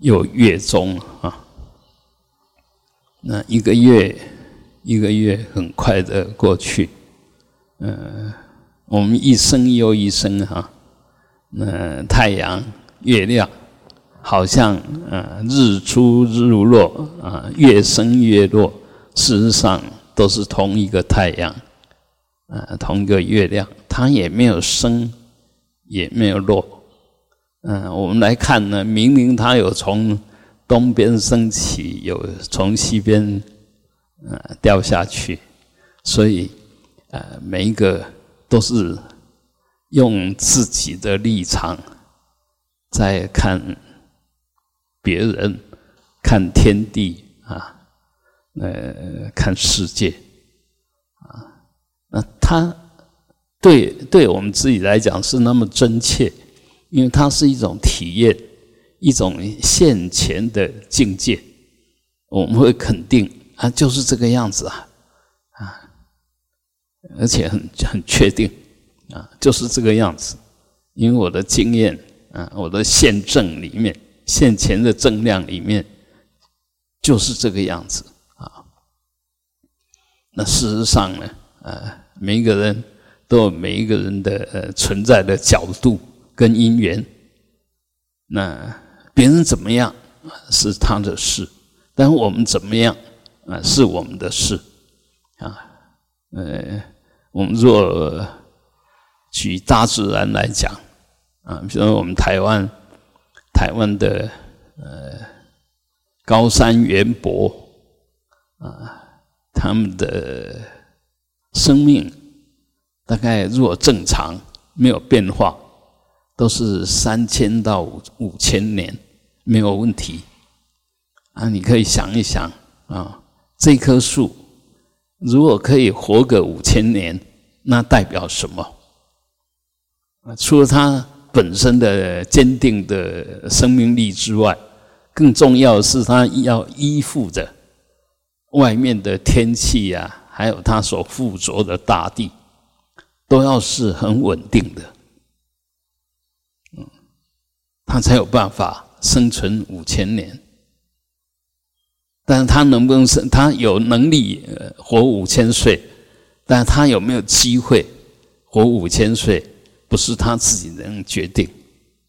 又月中啊。那一个月一个月很快的过去，嗯，我们一生又一生哈，那太阳、月亮好像啊日出日落啊月升月落，事实上都是同一个太阳，啊同一个月亮，它也没有升，也没有落，嗯，我们来看呢，明明它有从。东边升起，有从西边呃掉下去，所以呃每一个都是用自己的立场在看别人、看天地啊，呃看世界啊，那他对对我们自己来讲是那么真切，因为它是一种体验。一种现前的境界，我们会肯定啊，就是这个样子啊，啊，而且很很确定啊，就是这个样子。因为我的经验啊，我的现证里面，现前的正量里面，就是这个样子啊。那事实上呢，呃，每一个人都有每一个人的呃存在的角度跟因缘，那。别人怎么样是他的事，但我们怎么样啊是我们的事啊。呃，我们若举大自然来讲啊，比如我们台湾台湾的呃高山原博啊，他们的生命大概若正常没有变化，都是三千到五五千年。没有问题啊！你可以想一想啊，这棵树如果可以活个五千年，那代表什么？除了它本身的坚定的生命力之外，更重要是它要依附着外面的天气呀，还有它所附着的大地，都要是很稳定的，他才有办法。生存五千年，但是他能不能生？他有能力活五千岁，但他有没有机会活五千岁？不是他自己能决定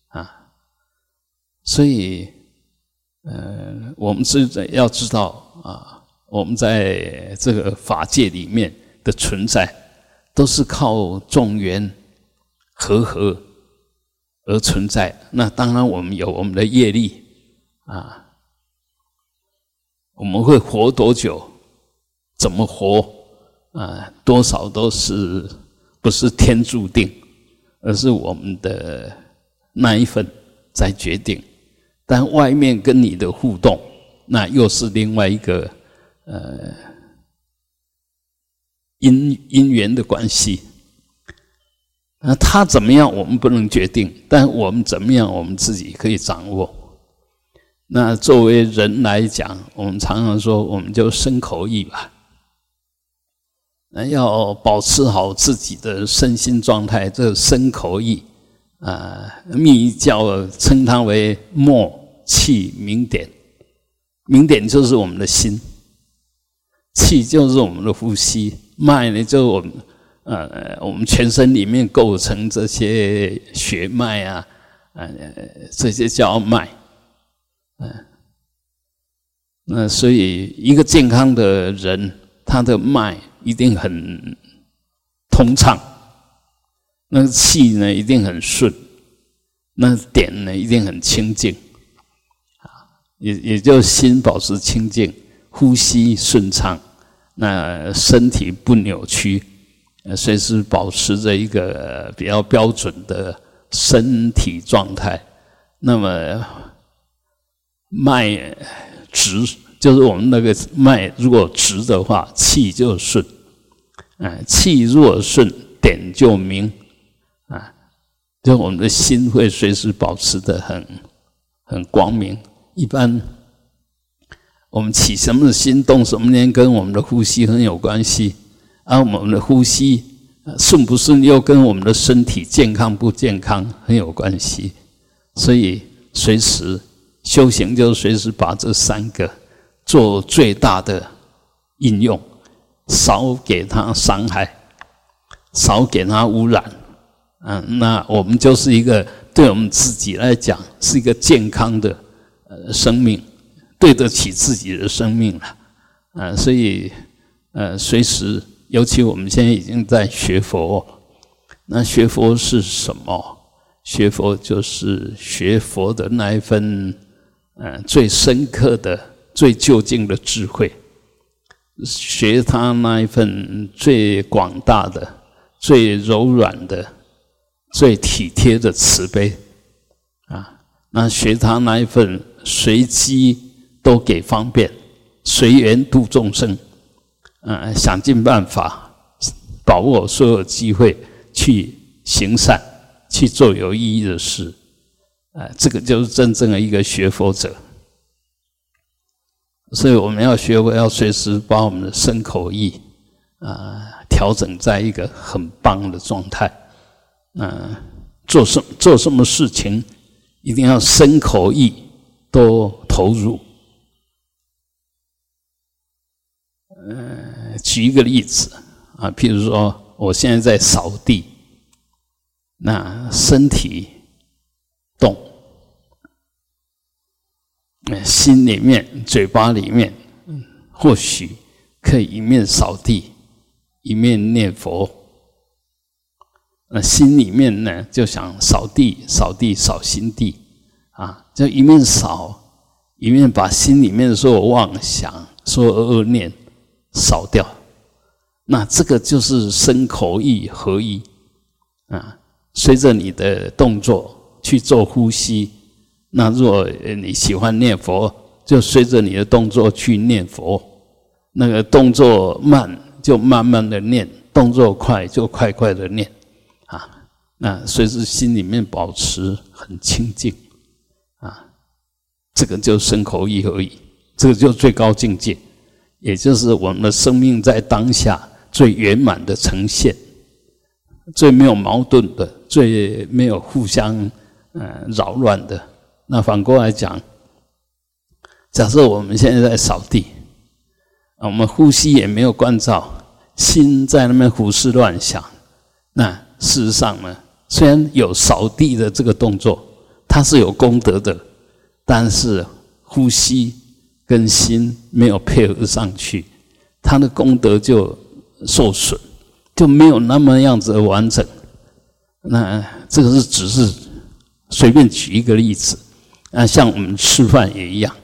啊。所以，呃，我们是要知道啊，我们在这个法界里面的存在，都是靠众缘和合。而存在，那当然我们有我们的业力啊，我们会活多久，怎么活啊？多少都是不是天注定，而是我们的那一份在决定。但外面跟你的互动，那又是另外一个呃因因缘的关系。那他怎么样，我们不能决定；但我们怎么样，我们自己可以掌握。那作为人来讲，我们常常说，我们就身口意吧。那要保持好自己的身心状态，这身口意啊，密教称它为默气明点。明点就是我们的心，气就是我们的呼吸，脉呢就是我们。呃，我们全身里面构成这些血脉啊，呃，这些叫脉，嗯，那所以一个健康的人，他的脉一定很通畅，那气呢一定很顺，那点呢一定很清净，啊，也也就心保持清净，呼吸顺畅，那身体不扭曲。随时保持着一个比较标准的身体状态，那么脉直就是我们那个脉，如果直的话，气就顺；啊，气若顺，点就明，啊，就我们的心会随时保持的很很光明。一般我们起什么心，动什么念，跟我们的呼吸很有关系。而我们的呼吸顺不顺，又跟我们的身体健康不健康很有关系。所以随时修行就是随时把这三个做最大的应用，少给他伤害，少给他污染。嗯，那我们就是一个对我们自己来讲是一个健康的呃生命，对得起自己的生命了。啊，所以呃，随时，尤其我们现在已经在学佛，那学佛是什么？学佛就是学佛的那一份，呃，最深刻的、最究竟的智慧，学他那一份最广大的、最柔软的、最体贴的慈悲，啊，那学他那一份随机都给方便，随缘度众生，嗯，想尽办法把握所有机会去行善。去做有意义的事，啊，这个就是真正的一个学佛者。所以我们要学佛，要随时把我们的身口意啊调整在一个很棒的状态。嗯，做什做什么事情，一定要身口意都投入。嗯，举一个例子啊，譬如说，我现在在扫地。那身体动，心里面、嘴巴里面，或许可以一面扫地，一面念佛。那心里面呢，就想扫地、扫地、扫心地啊，就一面扫，一面把心里面所有妄想、所有恶念扫掉。那这个就是身口意合一啊。随着你的动作去做呼吸，那若你喜欢念佛，就随着你的动作去念佛。那个动作慢就慢慢的念，动作快就快快的念，啊，那随时心里面保持很清净，啊，这个就身口意而已，这个就最高境界，也就是我们的生命在当下最圆满的呈现。最没有矛盾的，最没有互相嗯扰乱的。那反过来讲，假设我们现在在扫地，我们呼吸也没有关照，心在那边胡思乱想。那事实上呢，虽然有扫地的这个动作，它是有功德的，但是呼吸跟心没有配合上去，他的功德就受损。就没有那么样子的完整。那这个是只是随便举一个例子。那像我们吃饭也一样，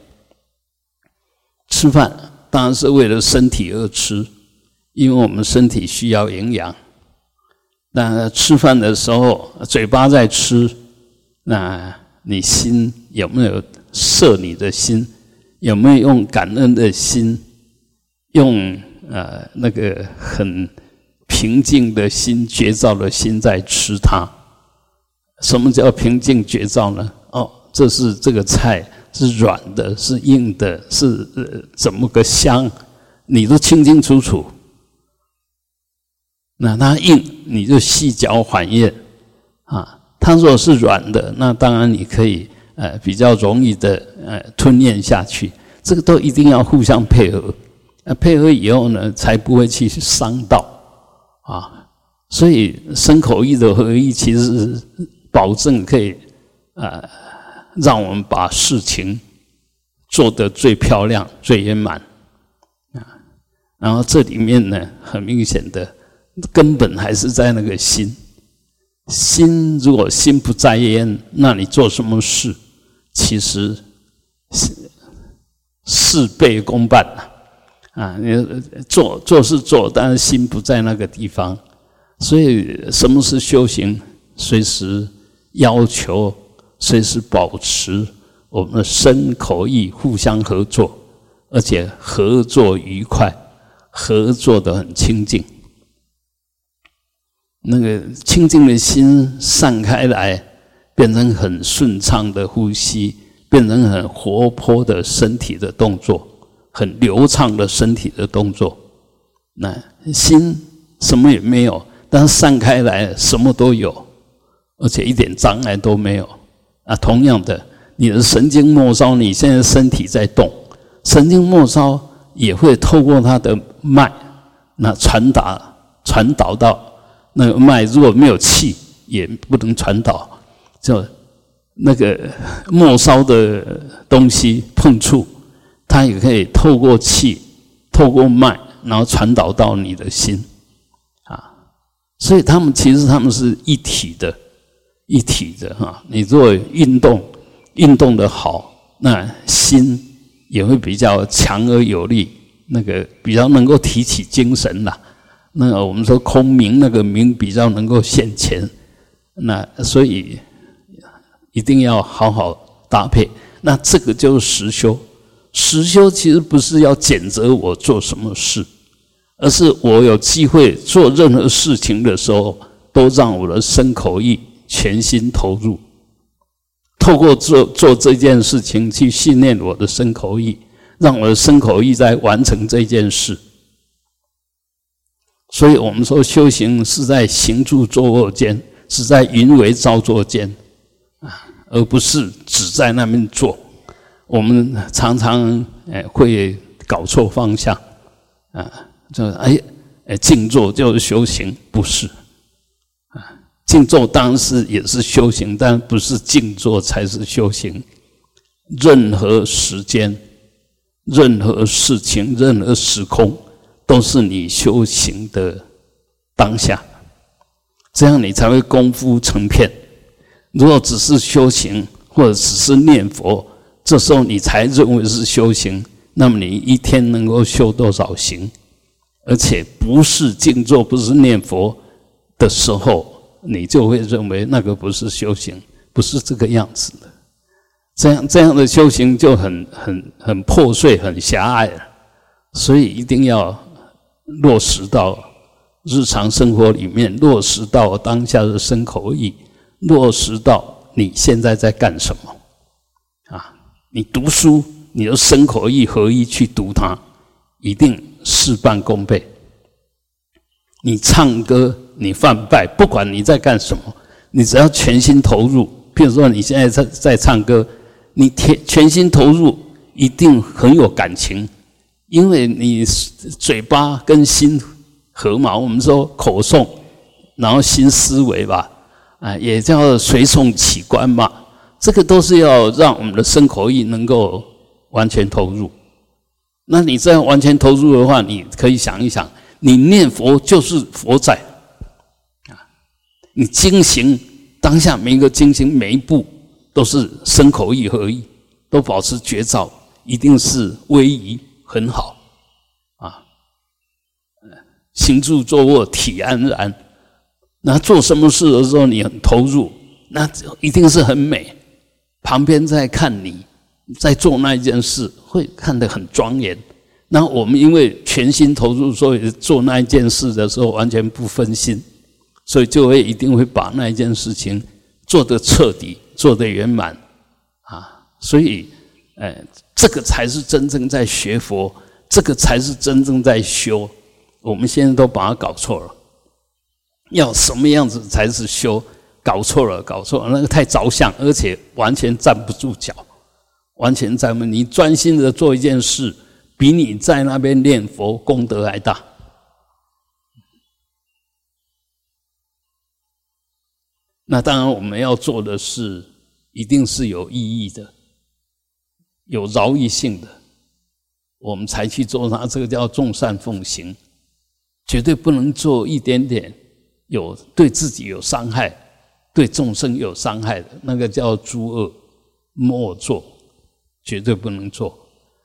吃饭当然是为了身体而吃，因为我们身体需要营养。那吃饭的时候，嘴巴在吃，那你心有没有摄你的心？有没有用感恩的心？用呃那个很。平静的心，绝照的心在吃它。什么叫平静绝照呢？哦，这是这个菜是软的，是硬的，是呃怎么个香，你都清清楚楚。那它硬，你就细嚼缓咽啊。它如果是软的，那当然你可以呃比较容易的呃吞咽下去。这个都一定要互相配合，呃配合以后呢，才不会去伤到。啊，所以身口意的合一，其实是保证可以呃，让我们把事情做得最漂亮、最圆满啊。然后这里面呢，很明显的根本还是在那个心。心如果心不在焉，那你做什么事，其实是事倍功半呐。啊，你做做是做，但是心不在那个地方，所以什么是修行？随时要求，随时保持我们的身口意互相合作，而且合作愉快，合作的很清净。那个清净的心散开来，变成很顺畅的呼吸，变成很活泼的身体的动作。很流畅的身体的动作，那心什么也没有，但是散开来什么都有，而且一点障碍都没有。啊，同样的，你的神经末梢，你现在身体在动，神经末梢也会透过它的脉，那传达传导到那个脉，如果没有气，也不能传导，就那个末梢的东西碰触，它也可以透过气，透过脉，然后传导到你的心。啊所以他们其实他们是一体的，一体的哈。你做运动运动的好，那心也会比较强而有力，那个比较能够提起精神啦。那我们说空明，那个明比较能够现前。那所以一定要好好搭配。那这个就是实修。实修其实不是要谴责我做什么事。而是我有机会做任何事情的时候，都让我的身口意全心投入，透过做做这件事情去训练我的身口意，让我的身口意在完成这件事。所以我们说修行是在行住坐卧间，是在云为造作间，而不是只在那边做。我们常常诶会搞错方向啊。就哎哎，静坐就是修行，不是啊？静坐当然是也是修行，但不是静坐才是修行。任何时间、任何事情、任何时空，都是你修行的当下，这样你才会功夫成片。如果只是修行，或者只是念佛，这时候你才认为是修行，那么你一天能够修多少行？而且不是静坐，不是念佛的时候，你就会认为那个不是修行，不是这个样子的。这样这样的修行就很很很破碎、很狭隘了。所以一定要落实到日常生活里面，落实到当下的身口意，落实到你现在在干什么啊？你读书，你的身口意合一去读它，一定。事半功倍。你唱歌，你泛拜，不管你在干什么，你只要全心投入。譬如说，你现在在在唱歌，你全全心投入，一定很有感情，因为你嘴巴跟心合嘛。我们说口诵，然后心思维吧，啊，也叫随诵起观嘛。这个都是要让我们的身口意能够完全投入。那你这样完全投入的话，你可以想一想，你念佛就是佛在啊，你精行当下每一个精行每一步都是身口意合一，都保持觉照，一定是威仪很好啊。行住坐卧体安然，那做什么事的时候你很投入，那一定是很美，旁边在看你。在做那一件事，会看得很庄严。那我们因为全心投入，所以做那一件事的时候完全不分心，所以就会一定会把那一件事情做得彻底、做得圆满啊。所以，哎，这个才是真正在学佛，这个才是真正在修。我们现在都把它搞错了，要什么样子才是修？搞错了，搞错了，那个太着相，而且完全站不住脚。完全在么？你专心的做一件事，比你在那边念佛功德还大。那当然，我们要做的事一定是有意义的、有饶益性的，我们才去做它。这个叫众善奉行，绝对不能做一点点有对自己有伤害、对众生有伤害的那个叫诸恶莫作。绝对不能做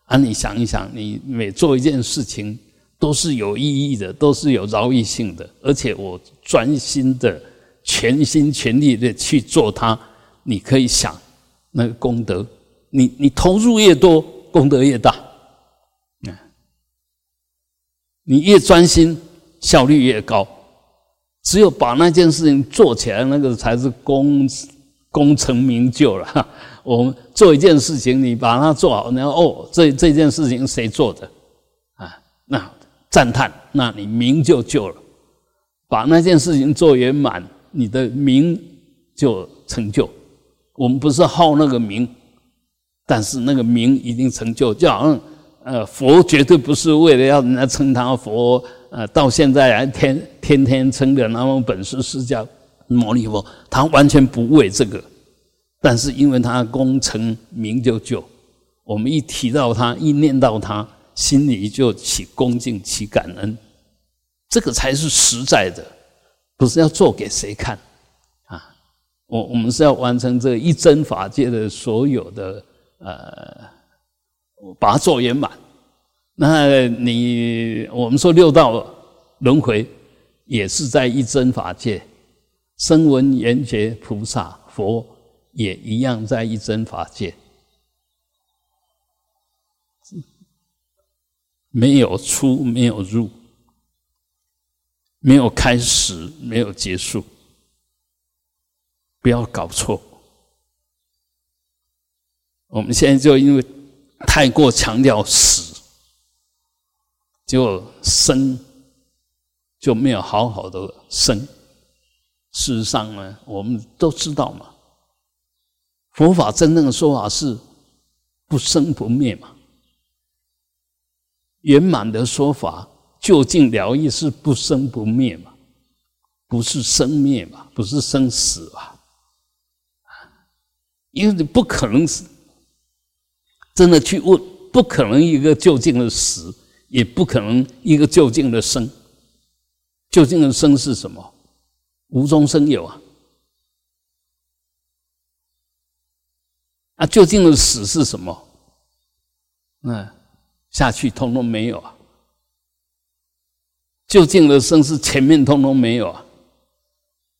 啊！你想一想，你每做一件事情都是有意义的，都是有饶益性的，而且我专心的、全心全力的去做它。你可以想，那个功德，你你投入越多，功德越大。你越专心，效率越高。只有把那件事情做起来，那个才是功功成名就了。我们做一件事情，你把它做好，然后哦，这这件事情谁做的啊？那赞叹，那你名就就了。把那件事情做圆满，你的名就成就。我们不是好那个名，但是那个名一定成就，就好像呃佛绝对不是为了要人家称他佛，呃到现在还天天天称的那么本师释迦牟尼佛，他完全不为这个，但是因为他功成名就就，我们一提到他，一念到他，心里就起恭敬，起感恩，这个才是实在的，不是要做给谁看啊。我我们是要完成这一真法界的所有的呃，把它做圆满。那你我们说六道轮回也是在一真法界，声闻缘觉菩萨佛也一样在一真法界，没有出，没有入，没有开始，没有结束。不要搞错，我们现在就因为太过强调死，就生就没有好好的生。事实上呢，我们都知道嘛，佛法真正的说法是不生不灭嘛，圆满的说法究竟了义是不生不灭嘛，不是生灭嘛，不是生死吧？因为你不可能是真的去问，不可能一个究竟的死，也不可能一个究竟的生。究竟的生是什么？无中生有啊！啊，究竟的死是什么？嗯，下去通通没有啊！究竟的生是前面通通没有啊！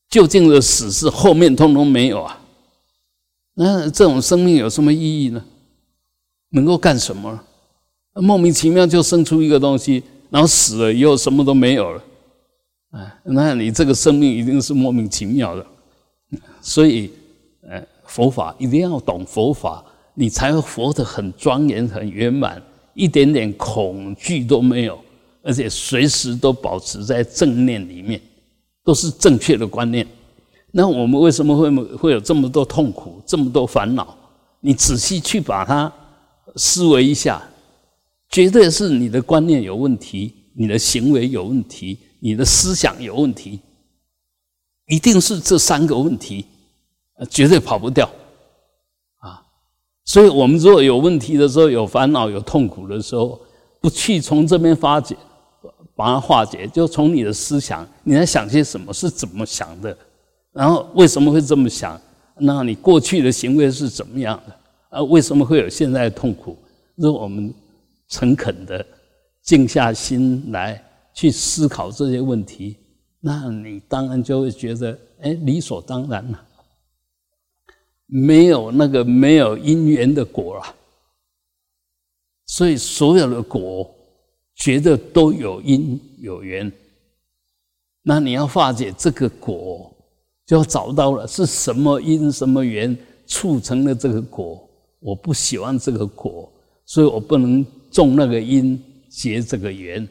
究竟的死是后面通通没有啊！那这种生命有什么意义呢？能够干什么？莫名其妙就生出一个东西，然后死了以后什么都没有了。哎，那你这个生命一定是莫名其妙的。所以，呃，佛法一定要懂佛法，你才会活得很庄严、很圆满，一点点恐惧都没有，而且随时都保持在正念里面，都是正确的观念。那我们为什么会会有这么多痛苦、这么多烦恼？你仔细去把它思维一下，绝对是你的观念有问题，你的行为有问题，你的思想有问题，一定是这三个问题，绝对跑不掉啊！所以，我们如果有问题的时候、有烦恼、有痛苦的时候，不去从这边发解，把它化解，就从你的思想，你在想些什么，是怎么想的？然后为什么会这么想？那你过去的行为是怎么样的？啊，为什么会有现在的痛苦？如果我们诚恳的静下心来去思考这些问题，那你当然就会觉得，哎，理所当然了。没有那个没有因缘的果啊，所以所有的果觉得都有因有缘。那你要化解这个果。就要找到了是什么因什么缘促成了这个果，我不喜欢这个果，所以我不能种那个因结这个缘，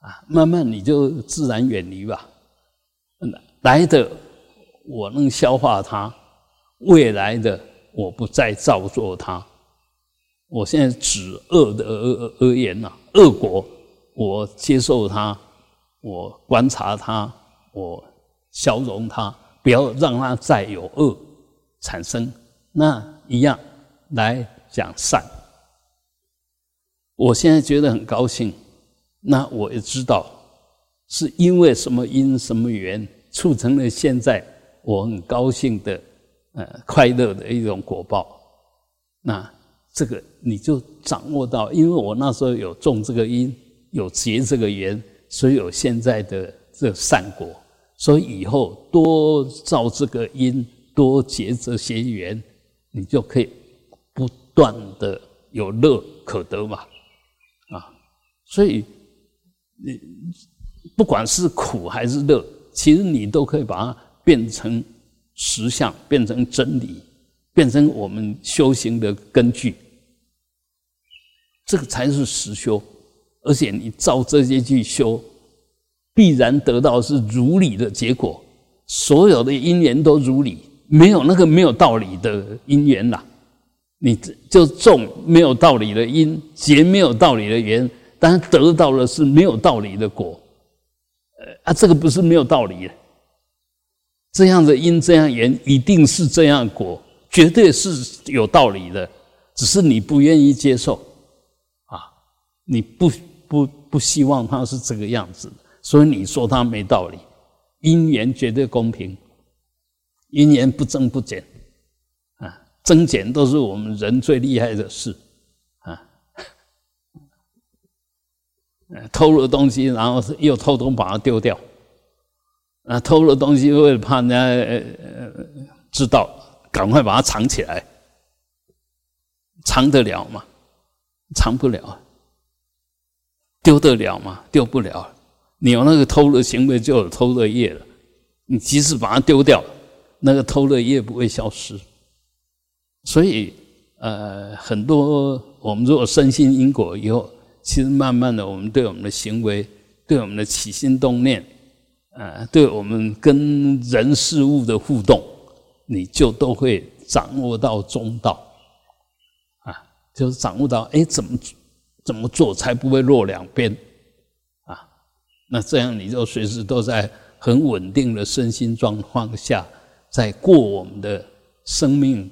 啊，慢慢你就自然远离吧。来的我能消化它，未来的我不再造作它。我现在指恶的恶恶言呐，恶果我接受它，我观察它，我消融它。不要让它再有恶产生，那一样来讲善。我现在觉得很高兴，那我也知道是因为什么因什么缘促成了现在我很高兴的呃快乐的一种果报。那这个你就掌握到，因为我那时候有种这个因，有结这个缘，所以有现在的这善果。所以以后多造这个因，多结这些缘，你就可以断的有乐可得嘛，啊！所以你不管是苦还是乐，其实你都可以把它变成实相，变成真理，变成我们修行的根据。这个才是实修，而且你照这些去修。必然得到是如理的结果，所有的因缘都如理，没有那个没有道理的因缘啦。你这就种没有道理的因，结没有道理的缘，但是得到的是没有道理的果。呃啊，这个不是没有道理的，这样的因这样缘一定是这样果，绝对是有道理的，只是你不愿意接受啊，你不不不希望它是这个样子，所以你说它没道理。因缘绝对公平，因缘不增不减。增减都是我们人最厉害的事，啊，偷了东西，然后又偷偷把它丢掉，啊，偷了东西为了怕人家知道，赶快把它藏起来，藏得了吗？藏不了，丢得了吗？丢不了。你有那个偷的行为，就有偷的业了。你即使把它丢掉，那个偷的业不会消失。所以，呃，很多我们如果深信因果以后，其实慢慢的，我们对我们的行为，对我们的起心动念，呃，对我们跟人事物的互动，你就都会掌握到中道，啊，就是掌握到，哎，怎么怎么做才不会落两边，啊，那这样你就随时都在很稳定的身心状况下，在过我们的生命。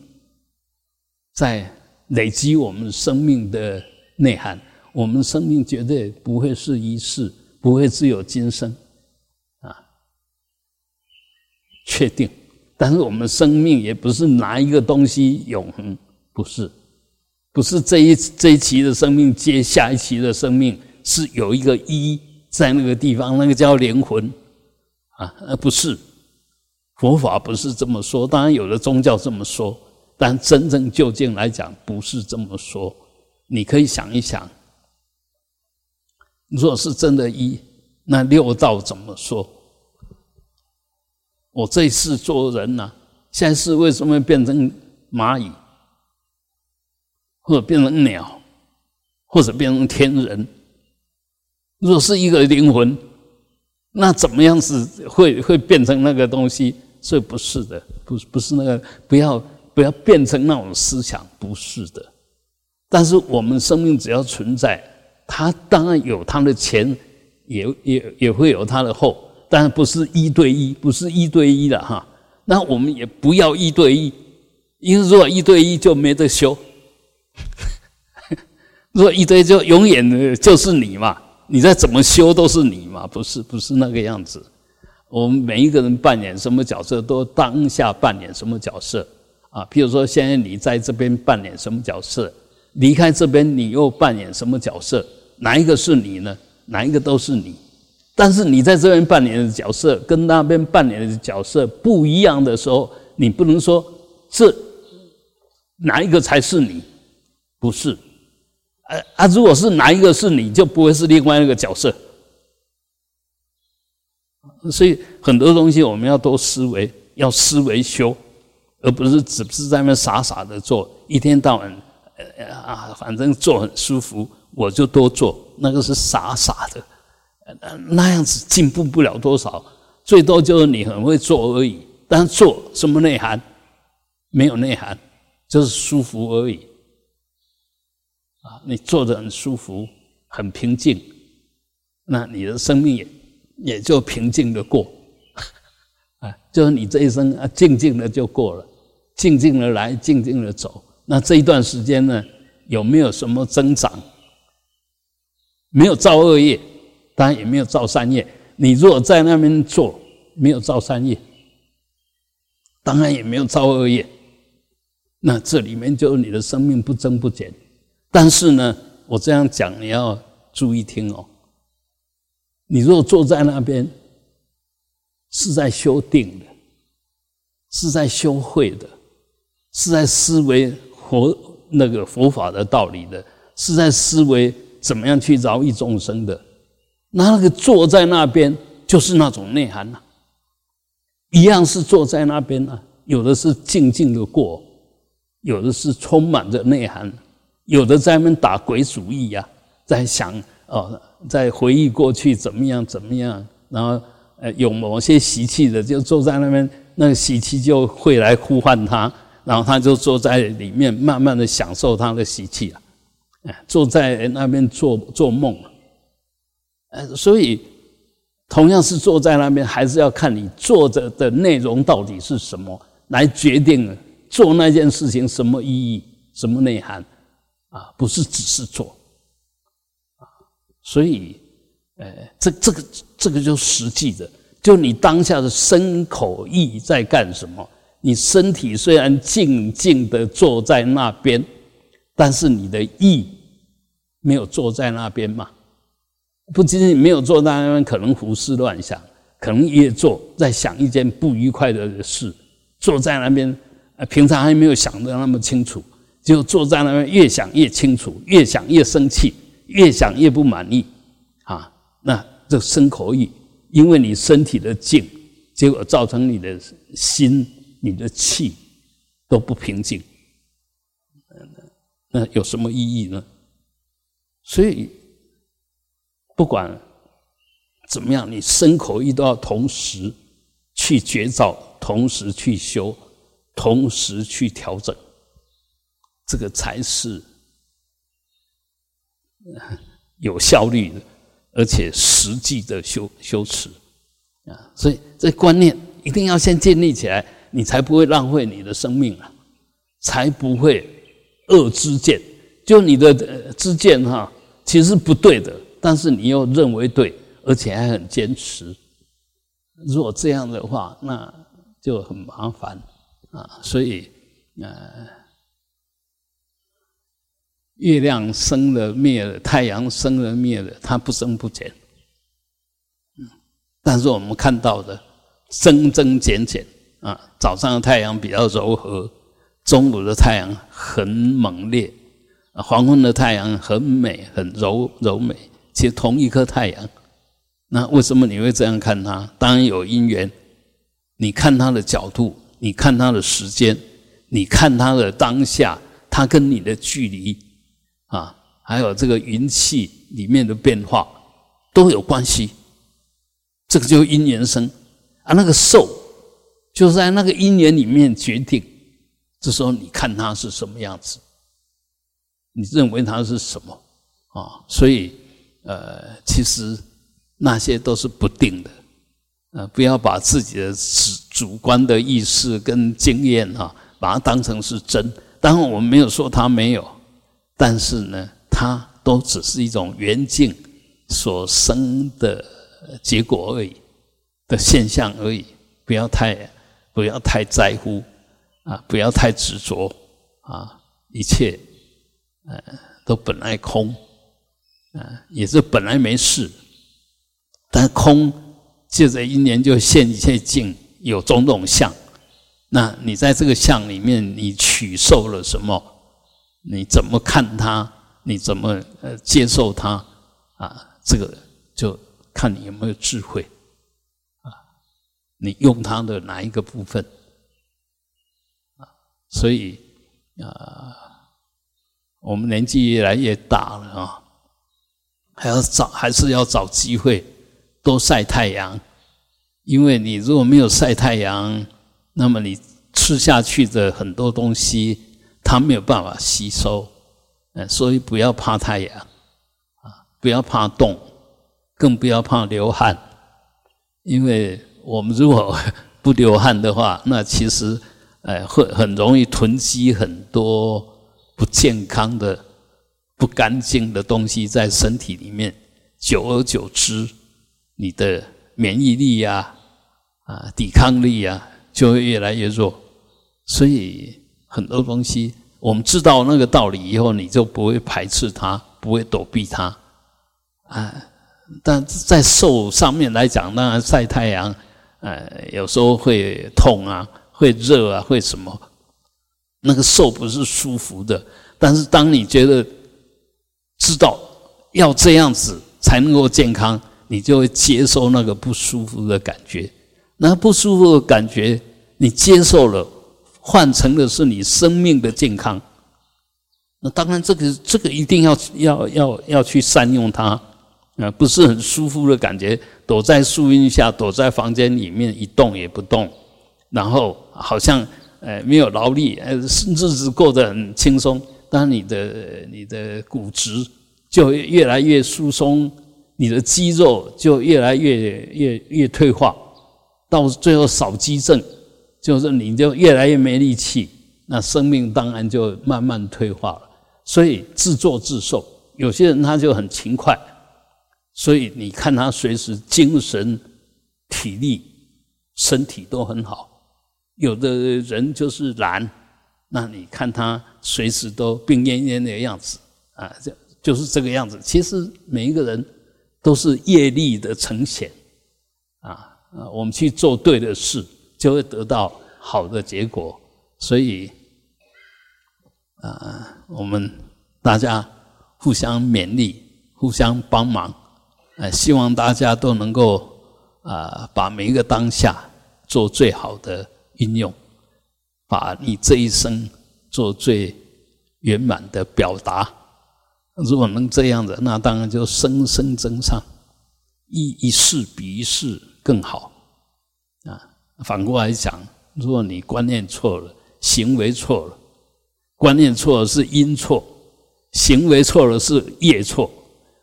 在累积我们生命的内涵，我们生命绝对不会是一世，不会只有今生，啊，确定。但是我们生命也不是拿一个东西永恒，不是，不是这一这一期的生命接下一期的生命，是有一个一在那个地方，那个叫灵魂，啊，不是佛法不是这么说，当然有的宗教这么说。但真正究竟来讲，不是这么说。你可以想一想，若是真的一，那六道怎么说？我这一次做人呢，现在是为什么变成蚂蚁，或者变成鸟，或者变成天人？若是一个灵魂，那怎么样子会会变成那个东西？所以不是的，不不是那个，不要。不要变成那种思想，不是的。但是我们生命只要存在，它当然有它的前，也也也会有它的后，但是不是一对一，不是一对一的哈。那我们也不要一对一，因为如果一对一就没得修。如果一对就永远的就是你嘛，你再怎么修都是你嘛，不是不是那个样子。我们每一个人扮演什么角色，都当下扮演什么角色。啊，譬如说，现在你在这边扮演什么角色？离开这边，你又扮演什么角色？哪一个是你呢？哪一个都是你。但是你在这边扮演的角色跟那边扮演的角色不一样的时候，你不能说这哪一个才是你？不是。啊啊！如果是哪一个是你，就不会是另外一个角色。所以很多东西我们要多思维，要思维修。而不是只是在那傻傻的做，一天到晚，呃啊，反正做很舒服，我就多做，那个是傻傻的，那样子进步不了多少，最多就是你很会做而已。但做什么内涵？没有内涵，就是舒服而已。啊，你做的很舒服，很平静，那你的生命也也就平静的过。啊，就是你这一生啊，静静的就过了，静静的来，静静的走。那这一段时间呢，有没有什么增长？没有造恶业，当然也没有造善业。你如果在那边做，没有造善业，当然也没有造恶业。那这里面就是你的生命不增不减。但是呢，我这样讲你要注意听哦。你如果坐在那边。是在修定的，是在修慧的，是在思维佛那个佛法的道理的，是在思维怎么样去饶益众生的。那那个坐在那边就是那种内涵呐，一样是坐在那边啊。有的是静静的过，有的是充满着内涵，有的在那边打鬼主意呀，在想哦，在回忆过去怎么样怎么样，然后。呃，有某些习气的，就坐在那边，那个习气就会来呼唤他，然后他就坐在里面，慢慢的享受他的习气啊，哎，坐在那边做做梦，呃，所以同样是坐在那边，还是要看你坐着的内容到底是什么，来决定做那件事情什么意义、什么内涵啊，不是只是做啊，所以，呃，这这个这个就实际的，就你当下的身口意在干什么。你身体虽然静静的坐在那边，但是你的意没有坐在那边嘛？不仅仅没有坐在那边，可能胡思乱想，可能越坐在想一件不愉快的事。坐在那边，平常还没有想的那么清楚，就坐在那边越想越清楚，越想越生气，越想越不满意啊！那这生口意，因为你身体的静，结果造成你的心。你的气都不平静，那有什么意义呢？所以不管怎么样，你身口意都要同时去觉照，同时去修，同时去调整，这个才是有效率的，而且实际的修修持啊。所以这观念一定要先建立起来。你才不会浪费你的生命啊，才不会恶之见。就你的之见哈，其实不对的，但是你又认为对，而且还很坚持。如果这样的话，那就很麻烦啊。所以，呃，月亮生了灭了，太阳生了灭了，它不增不减。但是我们看到的增增减减。啊，早上的太阳比较柔和，中午的太阳很猛烈，黄昏的太阳很美，很柔柔美。其实同一颗太阳，那为什么你会这样看它？当然有因缘。你看它的角度，你看它的时间，你看它的当下，它跟你的距离啊，还有这个云气里面的变化都有关系。这个就因缘生啊，那个受。就是在那个因缘里面决定，这时候你看它是什么样子，你认为它是什么啊？所以，呃，其实那些都是不定的，呃，不要把自己的主主观的意识跟经验啊，把它当成是真。当然，我们没有说它没有，但是呢，它都只是一种缘境所生的结果而已，的现象而已，不要太。不要太在乎啊！不要太执着啊！一切呃都本来空啊，也是本来没事。但空借着一年就现一切境，有种种相。那你在这个相里面，你取受了什么？你怎么看它？你怎么呃接受它？啊，这个就看你有没有智慧。你用它的哪一个部分啊？所以啊，我们年纪越来越大了啊，还要找还是要找机会多晒太阳，因为你如果没有晒太阳，那么你吃下去的很多东西它没有办法吸收，嗯，所以不要怕太阳啊，不要怕冻，更不要怕流汗，因为。我们如果不流汗的话，那其实，哎，会很容易囤积很多不健康的、不干净的东西在身体里面。久而久之，你的免疫力呀、啊抵抗力呀，就会越来越弱。所以很多东西，我们知道那个道理以后，你就不会排斥它，不会躲避它。啊，但在受上面来讲，当然晒太阳。呃，有时候会痛啊，会热啊，会什么？那个受不是舒服的。但是当你觉得知道要这样子才能够健康，你就会接受那个不舒服的感觉。那不舒服的感觉，你接受了，换成的是你生命的健康。那当然，这个这个一定要要要要去善用它。啊，不是很舒服的感觉，躲在树荫下，躲在房间里面一动也不动，然后好像呃，没有劳力，呃，日子过得很轻松，但你的你的骨质就越来越疏松，你的肌肉就越来越越越退化，到最后少肌症，就是你就越来越没力气，那生命当然就慢慢退化了。所以自作自受，有些人他就很勤快，所以你看他随时精神、体力、身体都很好。有的人就是懒，那你看他随时都病恹恹的样子啊，就就是这个样子。其实每一个人都是业力的呈现啊啊，我们去做对的事，就会得到好的结果。所以。啊，我们大家互相勉励，互相帮忙，呃，希望大家都能够啊，把每一个当下做最好的应用，把你这一生做最圆满的表达。如果能这样子，那当然就生生增上，一一世比一世更好。啊，反过来讲，如果你观念错了，行为错了。观念错了是因错，行为错了是业错；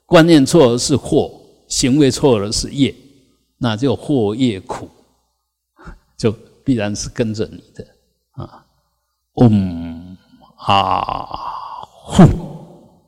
观念错了是祸，行为错了是业，那就祸业苦，就必然是跟着你的啊。嗡啊吽。